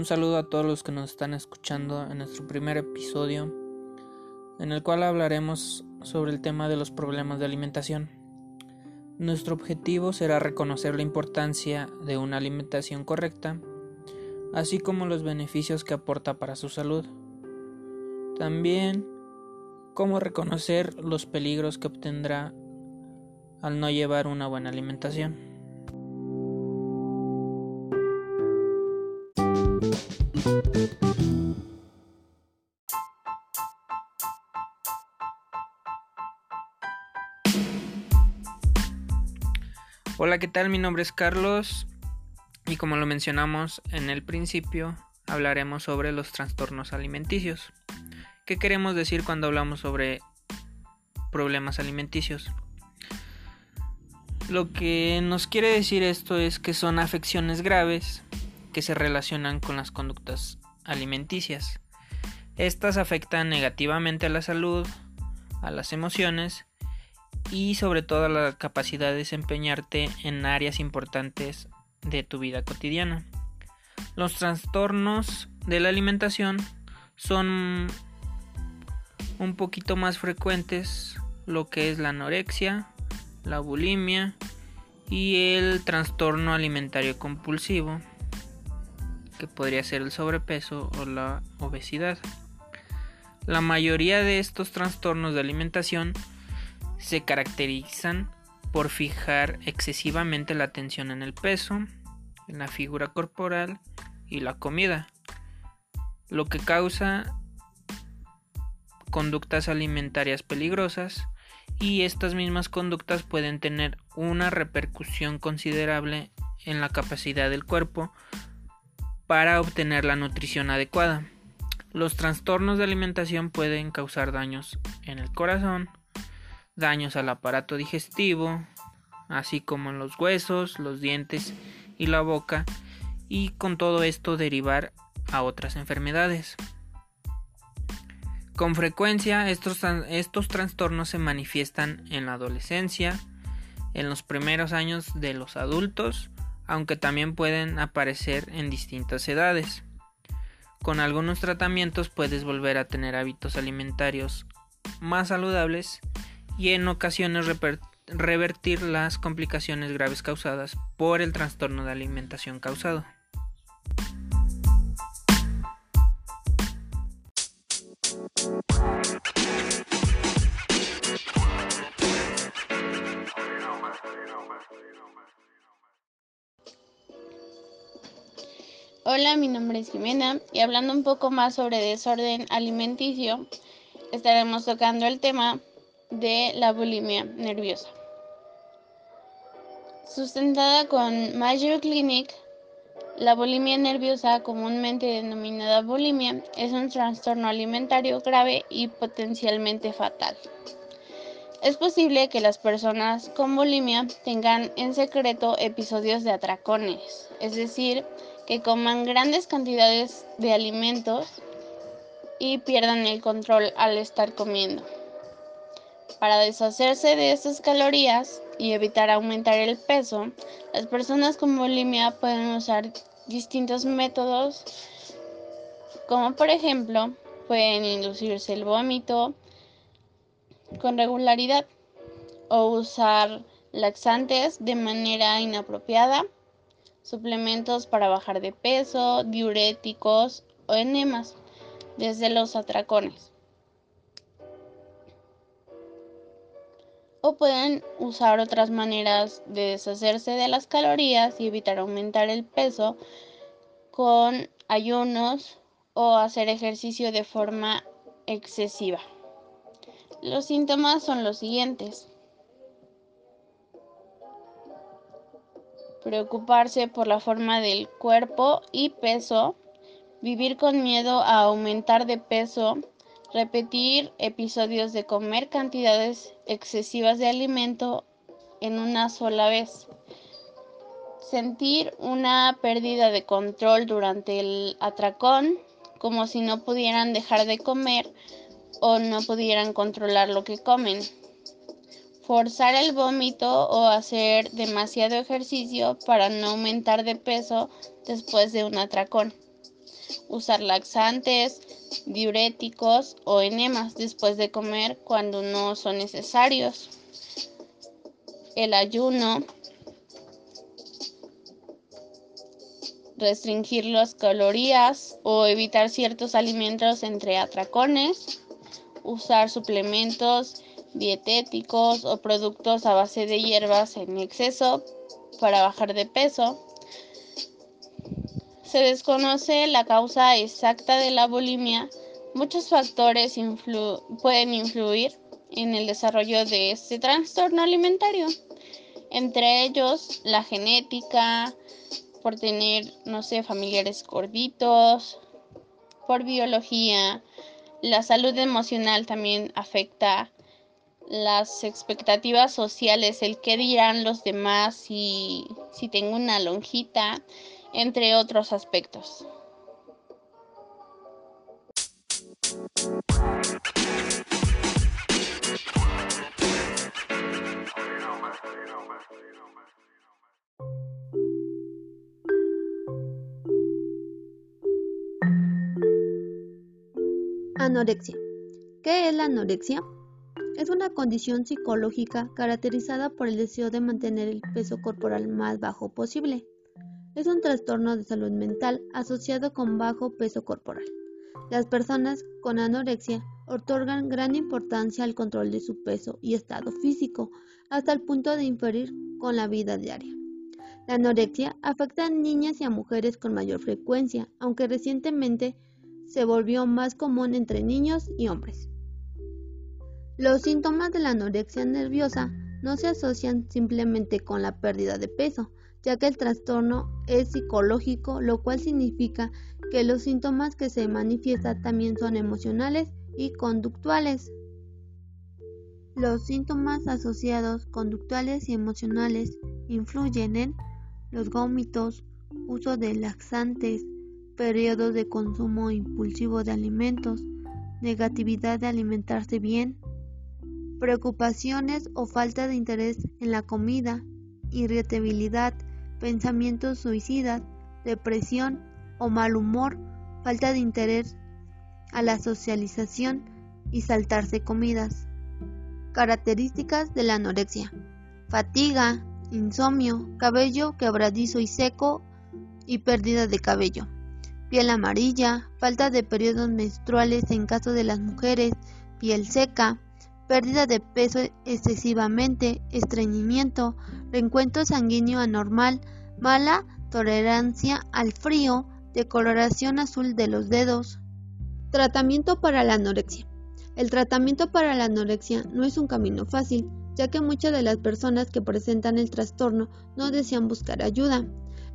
Un saludo a todos los que nos están escuchando en nuestro primer episodio, en el cual hablaremos sobre el tema de los problemas de alimentación. Nuestro objetivo será reconocer la importancia de una alimentación correcta, así como los beneficios que aporta para su salud. También cómo reconocer los peligros que obtendrá al no llevar una buena alimentación. Hola, ¿qué tal? Mi nombre es Carlos y como lo mencionamos en el principio, hablaremos sobre los trastornos alimenticios. ¿Qué queremos decir cuando hablamos sobre problemas alimenticios? Lo que nos quiere decir esto es que son afecciones graves que se relacionan con las conductas alimenticias. Estas afectan negativamente a la salud, a las emociones y sobre todo la capacidad de desempeñarte en áreas importantes de tu vida cotidiana. Los trastornos de la alimentación son un poquito más frecuentes lo que es la anorexia, la bulimia y el trastorno alimentario compulsivo, que podría ser el sobrepeso o la obesidad. La mayoría de estos trastornos de alimentación se caracterizan por fijar excesivamente la atención en el peso, en la figura corporal y la comida, lo que causa conductas alimentarias peligrosas y estas mismas conductas pueden tener una repercusión considerable en la capacidad del cuerpo para obtener la nutrición adecuada. Los trastornos de alimentación pueden causar daños en el corazón, daños al aparato digestivo, así como en los huesos, los dientes y la boca, y con todo esto derivar a otras enfermedades. Con frecuencia estos, estos trastornos se manifiestan en la adolescencia, en los primeros años de los adultos, aunque también pueden aparecer en distintas edades. Con algunos tratamientos puedes volver a tener hábitos alimentarios más saludables y en ocasiones revertir las complicaciones graves causadas por el trastorno de alimentación causado. Hola, mi nombre es Jimena y hablando un poco más sobre desorden alimenticio, estaremos tocando el tema de la bulimia nerviosa. Sustentada con Mayo Clinic, la bulimia nerviosa, comúnmente denominada bulimia, es un trastorno alimentario grave y potencialmente fatal. Es posible que las personas con bulimia tengan en secreto episodios de atracones, es decir, que coman grandes cantidades de alimentos y pierdan el control al estar comiendo. Para deshacerse de estas calorías y evitar aumentar el peso, las personas con bulimia pueden usar distintos métodos, como por ejemplo, pueden inducirse el vómito con regularidad o usar laxantes de manera inapropiada, suplementos para bajar de peso, diuréticos o enemas, desde los atracones. o pueden usar otras maneras de deshacerse de las calorías y evitar aumentar el peso con ayunos o hacer ejercicio de forma excesiva. Los síntomas son los siguientes. Preocuparse por la forma del cuerpo y peso, vivir con miedo a aumentar de peso, Repetir episodios de comer cantidades excesivas de alimento en una sola vez. Sentir una pérdida de control durante el atracón, como si no pudieran dejar de comer o no pudieran controlar lo que comen. Forzar el vómito o hacer demasiado ejercicio para no aumentar de peso después de un atracón. Usar laxantes, diuréticos o enemas después de comer cuando no son necesarios, el ayuno, restringir las calorías o evitar ciertos alimentos entre atracones, usar suplementos dietéticos o productos a base de hierbas en exceso para bajar de peso. Se desconoce la causa exacta de la bulimia. Muchos factores pueden influir en el desarrollo de este trastorno alimentario, entre ellos la genética, por tener, no sé, familiares gorditos, por biología, la salud emocional también afecta las expectativas sociales, el qué dirán los demás si, si tengo una lonjita, entre otros aspectos. Anorexia. ¿Qué es la anorexia? Es una condición psicológica caracterizada por el deseo de mantener el peso corporal más bajo posible. Es un trastorno de salud mental asociado con bajo peso corporal. Las personas con anorexia otorgan gran importancia al control de su peso y estado físico, hasta el punto de inferir con la vida diaria. La anorexia afecta a niñas y a mujeres con mayor frecuencia, aunque recientemente se volvió más común entre niños y hombres. Los síntomas de la anorexia nerviosa no se asocian simplemente con la pérdida de peso, ya que el trastorno es psicológico, lo cual significa que los síntomas que se manifiestan también son emocionales y conductuales. Los síntomas asociados conductuales y emocionales influyen en los vómitos, uso de laxantes, periodos de consumo impulsivo de alimentos, negatividad de alimentarse bien, preocupaciones o falta de interés en la comida, irritabilidad, pensamientos suicidas, depresión o mal humor, falta de interés a la socialización y saltarse comidas. Características de la anorexia. Fatiga, insomnio, cabello quebradizo y seco y pérdida de cabello. Piel amarilla, falta de periodos menstruales en caso de las mujeres, piel seca, pérdida de peso excesivamente, estreñimiento, reencuentro sanguíneo anormal, mala tolerancia al frío, decoloración azul de los dedos. Tratamiento para la anorexia. El tratamiento para la anorexia no es un camino fácil, ya que muchas de las personas que presentan el trastorno no desean buscar ayuda.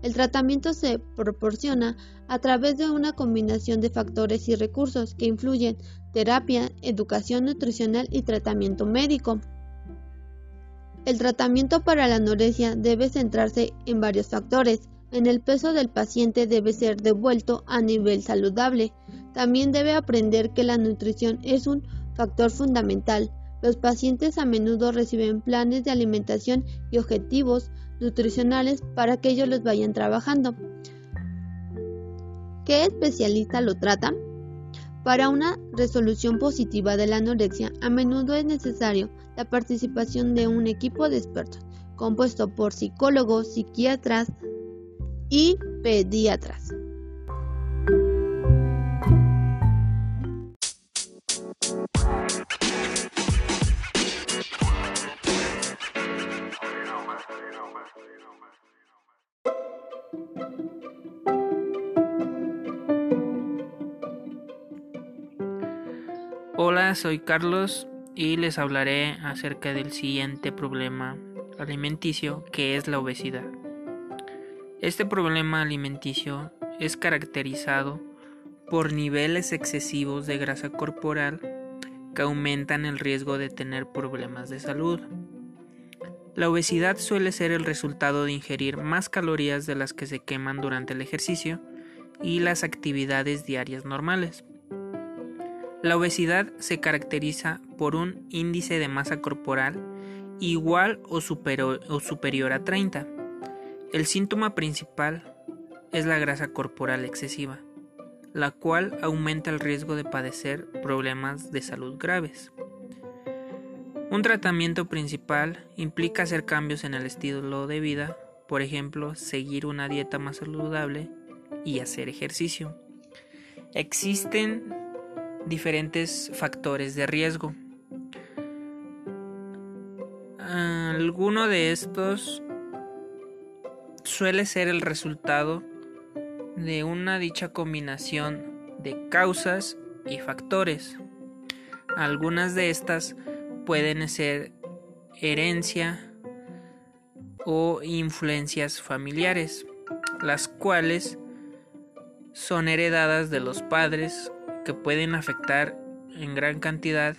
El tratamiento se proporciona a través de una combinación de factores y recursos que influyen terapia, educación nutricional y tratamiento médico. El tratamiento para la anorexia debe centrarse en varios factores. En el peso del paciente debe ser devuelto a nivel saludable. También debe aprender que la nutrición es un factor fundamental. Los pacientes a menudo reciben planes de alimentación y objetivos nutricionales para que ellos los vayan trabajando. ¿Qué especialista lo trata? Para una resolución positiva de la anorexia, a menudo es necesario la participación de un equipo de expertos, compuesto por psicólogos, psiquiatras y pediatras. Soy Carlos y les hablaré acerca del siguiente problema alimenticio que es la obesidad. Este problema alimenticio es caracterizado por niveles excesivos de grasa corporal que aumentan el riesgo de tener problemas de salud. La obesidad suele ser el resultado de ingerir más calorías de las que se queman durante el ejercicio y las actividades diarias normales. La obesidad se caracteriza por un índice de masa corporal igual o superior, a 30. El síntoma principal es la grasa corporal excesiva. la cual aumenta el riesgo de padecer problemas de salud graves. Un tratamiento principal implica hacer cambios en el estilo de vida, por ejemplo, seguir una dieta más saludable y hacer ejercicio. Existen diferentes factores de riesgo. Alguno de estos suele ser el resultado de una dicha combinación de causas y factores. Algunas de estas pueden ser herencia o influencias familiares, las cuales son heredadas de los padres que pueden afectar en gran cantidad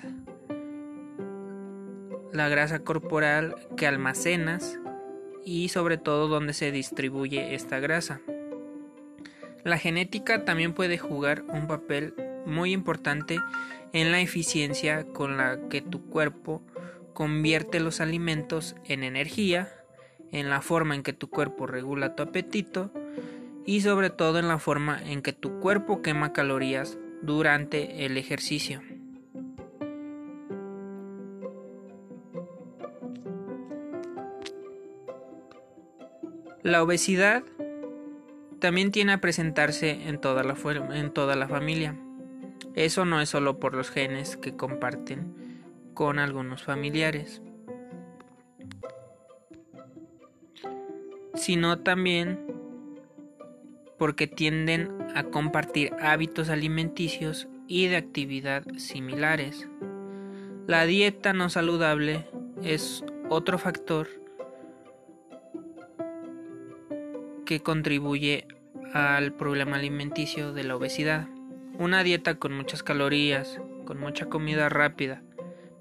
la grasa corporal que almacenas y sobre todo donde se distribuye esta grasa. La genética también puede jugar un papel muy importante en la eficiencia con la que tu cuerpo convierte los alimentos en energía, en la forma en que tu cuerpo regula tu apetito y sobre todo en la forma en que tu cuerpo quema calorías durante el ejercicio. La obesidad también tiene a presentarse en toda la, en toda la familia. Eso no es solo por los genes que comparten con algunos familiares, sino también porque tienden a compartir hábitos alimenticios y de actividad similares. La dieta no saludable es otro factor que contribuye al problema alimenticio de la obesidad. Una dieta con muchas calorías, con mucha comida rápida,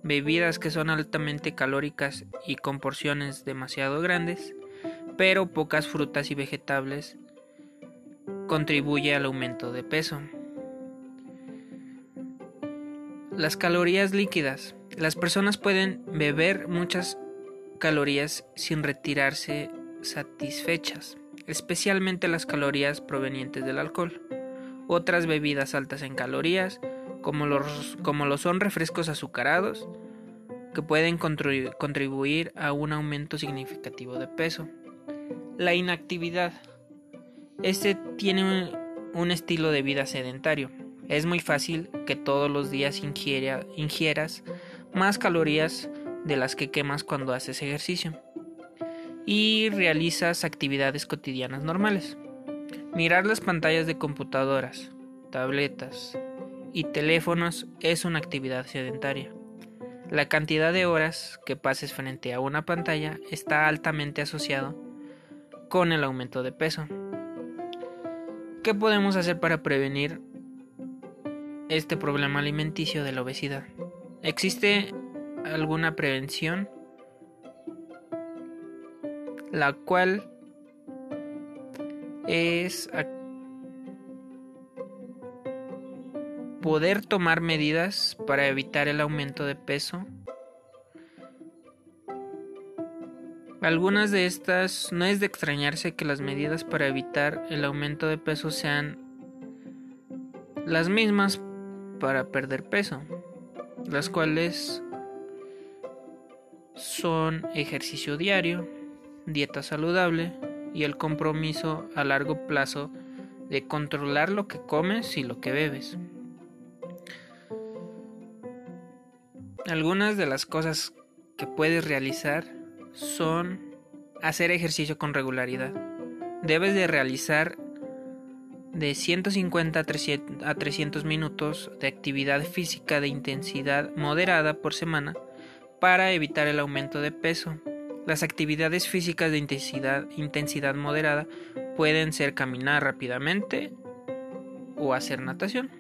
bebidas que son altamente calóricas y con porciones demasiado grandes, pero pocas frutas y vegetales, contribuye al aumento de peso. Las calorías líquidas. Las personas pueden beber muchas calorías sin retirarse satisfechas especialmente las calorías provenientes del alcohol. Otras bebidas altas en calorías, como, los, como lo son refrescos azucarados, que pueden contribuir a un aumento significativo de peso. La inactividad. Este tiene un, estilo de vida sedentario. Es muy fácil que todos los días ingieras más calorías de las que quemas cuando haces ejercicio y realizas actividades cotidianas normales. Mirar las pantallas de computadoras, tabletas y teléfonos es una actividad sedentaria. La cantidad de horas que pases frente a una pantalla está altamente asociado con el aumento de peso. ¿Qué podemos hacer para prevenir este problema alimenticio de la obesidad? ¿Existe alguna prevención? la cual es poder tomar medidas para evitar el aumento de peso. Algunas de estas no es de extrañarse que las medidas para evitar el aumento de peso sean las mismas para perder peso, las cuales son ejercicio diario, dieta saludable y el compromiso a largo plazo de controlar lo que comes y lo que bebes. Algunas de las cosas que puedes realizar son hacer ejercicio con regularidad. Debes de realizar de 150 a 300 minutos de actividad física de intensidad moderada por semana para evitar el aumento de peso las actividades físicas de intensidad, intensidad moderada pueden ser caminar rápidamente o hacer natación.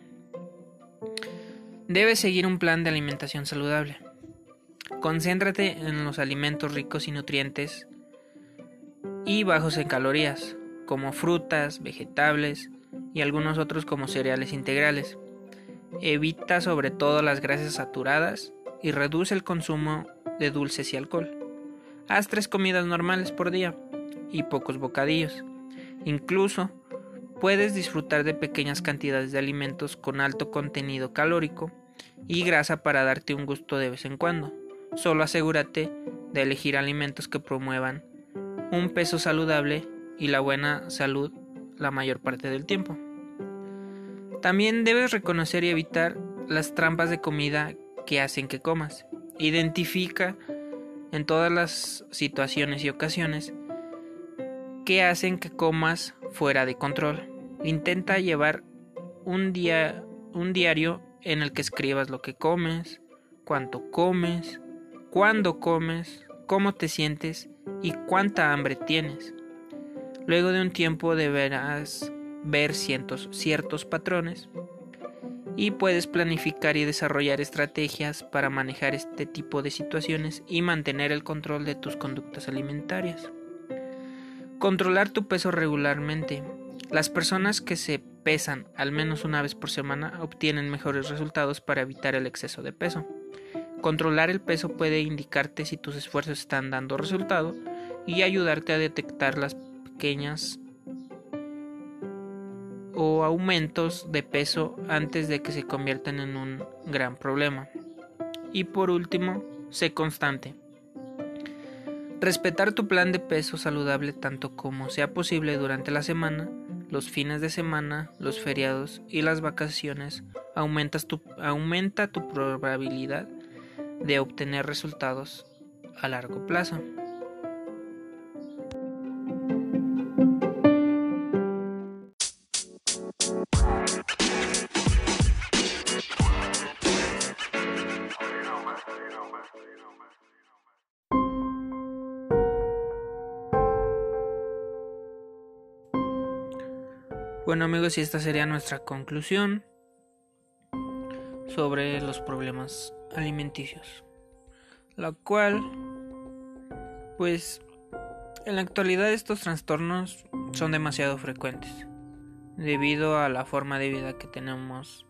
Debes seguir un plan de alimentación saludable. Concéntrate en los alimentos ricos y nutrientes y bajos en calorías, como frutas, vegetales y algunos otros como cereales integrales. Evita sobre todo las grasas saturadas y reduce el consumo de dulces y alcohol. Haz tres comidas normales por día y pocos bocadillos. Incluso puedes disfrutar de pequeñas cantidades de alimentos con alto contenido calórico y grasa para darte un gusto de vez en cuando. Solo asegúrate de elegir alimentos que promuevan un peso saludable y la buena salud la mayor parte del tiempo. También debes reconocer y evitar las trampas de comida que hacen que comas. Identifica en todas las situaciones y ocasiones que hacen que comas fuera de control. Intenta llevar un, un diario en el que escribas lo que comes, cuánto comes, cuándo comes, cómo te sientes y cuánta hambre tienes. Luego de un tiempo deberás ver ciertos, ciertos patrones y puedes planificar y desarrollar estrategias para manejar este tipo de situaciones y mantener el control de tus conductas alimentarias. Controlar tu peso regularmente. Las personas que se pesan al menos una vez por semana obtienen mejores resultados para evitar el exceso de peso. Controlar el peso puede indicarte si tus esfuerzos están dando resultado y ayudarte a detectar las pequeñas o aumentos de peso antes de que se conviertan en un gran problema. Y por último, sé constante. Respetar tu plan de peso saludable tanto como sea posible durante la semana, los fines de semana, los feriados y las vacaciones tu, aumenta tu probabilidad de obtener resultados a largo plazo. Bueno amigos, y esta sería nuestra conclusión sobre los problemas alimenticios. La cual, pues, en la actualidad estos trastornos son demasiado frecuentes, debido a la forma de vida que tenemos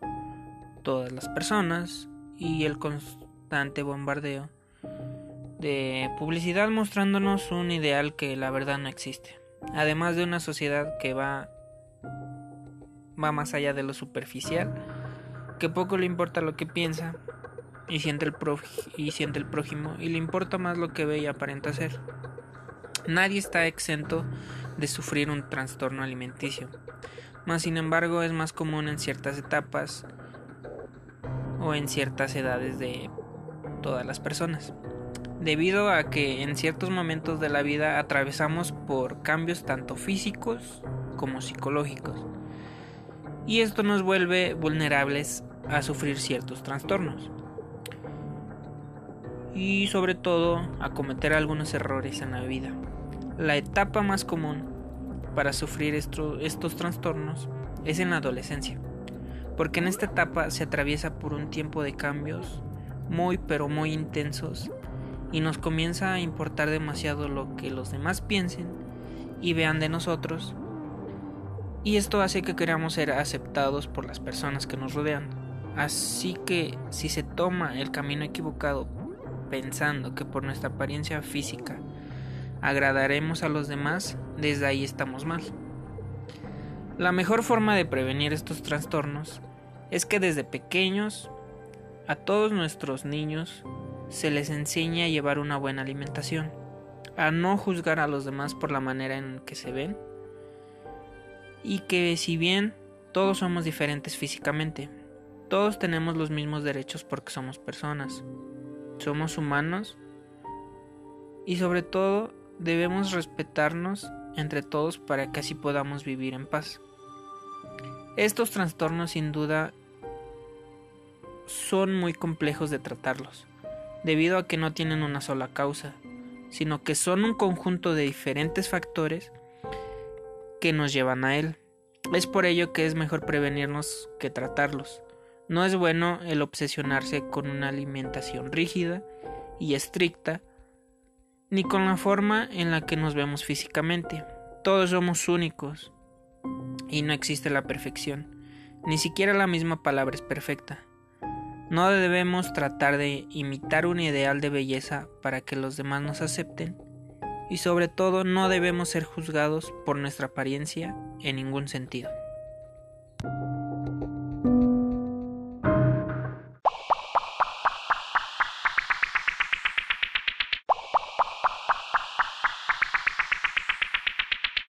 todas las personas y el constante bombardeo de publicidad mostrándonos un ideal que la verdad no existe. Además de una sociedad que va va más allá de lo superficial, que poco le importa lo que piensa y siente el, y siente el prójimo y le importa más lo que ve y aparenta ser. Nadie está exento de sufrir un trastorno alimenticio, mas sin embargo es más común en ciertas etapas o en ciertas edades de todas las personas, debido a que en ciertos momentos de la vida atravesamos por cambios tanto físicos como psicológicos y esto nos vuelve vulnerables a sufrir ciertos trastornos y sobre todo a cometer algunos errores en la vida. La etapa más común para sufrir estos trastornos es en la adolescencia, porque en esta etapa se atraviesa por un tiempo de cambios muy pero muy intensos y nos comienza a importar demasiado lo que los demás piensen y vean de nosotros y esto hace que queramos ser aceptados por las personas que nos rodean. Así que si se toma el camino equivocado pensando que por nuestra apariencia física agradaremos a los demás, desde ahí estamos mal. La mejor forma de prevenir estos trastornos es que desde pequeños a todos nuestros niños se les enseñe a llevar una buena alimentación, a no juzgar a los demás por la manera en que se ven y que si bien todos somos diferentes físicamente, todos tenemos los mismos derechos porque somos personas, somos humanos y sobre todo debemos respetarnos entre todos para que así podamos vivir en paz. Estos trastornos sin duda son muy complejos de tratarlos, debido a que no tienen una sola causa, sino que son un conjunto de diferentes factores que nos llevan a él. Es por ello que es mejor prevenirnos que tratarlos. No es bueno el obsesionarse con una alimentación rígida y estricta, ni con la forma en la que nos vemos físicamente. Todos somos únicos y no existe la perfección. Ni siquiera la misma palabra es perfecta. No debemos tratar de imitar un ideal de belleza para que los demás nos acepten y sobre todo no debemos ser juzgados por nuestra apariencia en ningún sentido.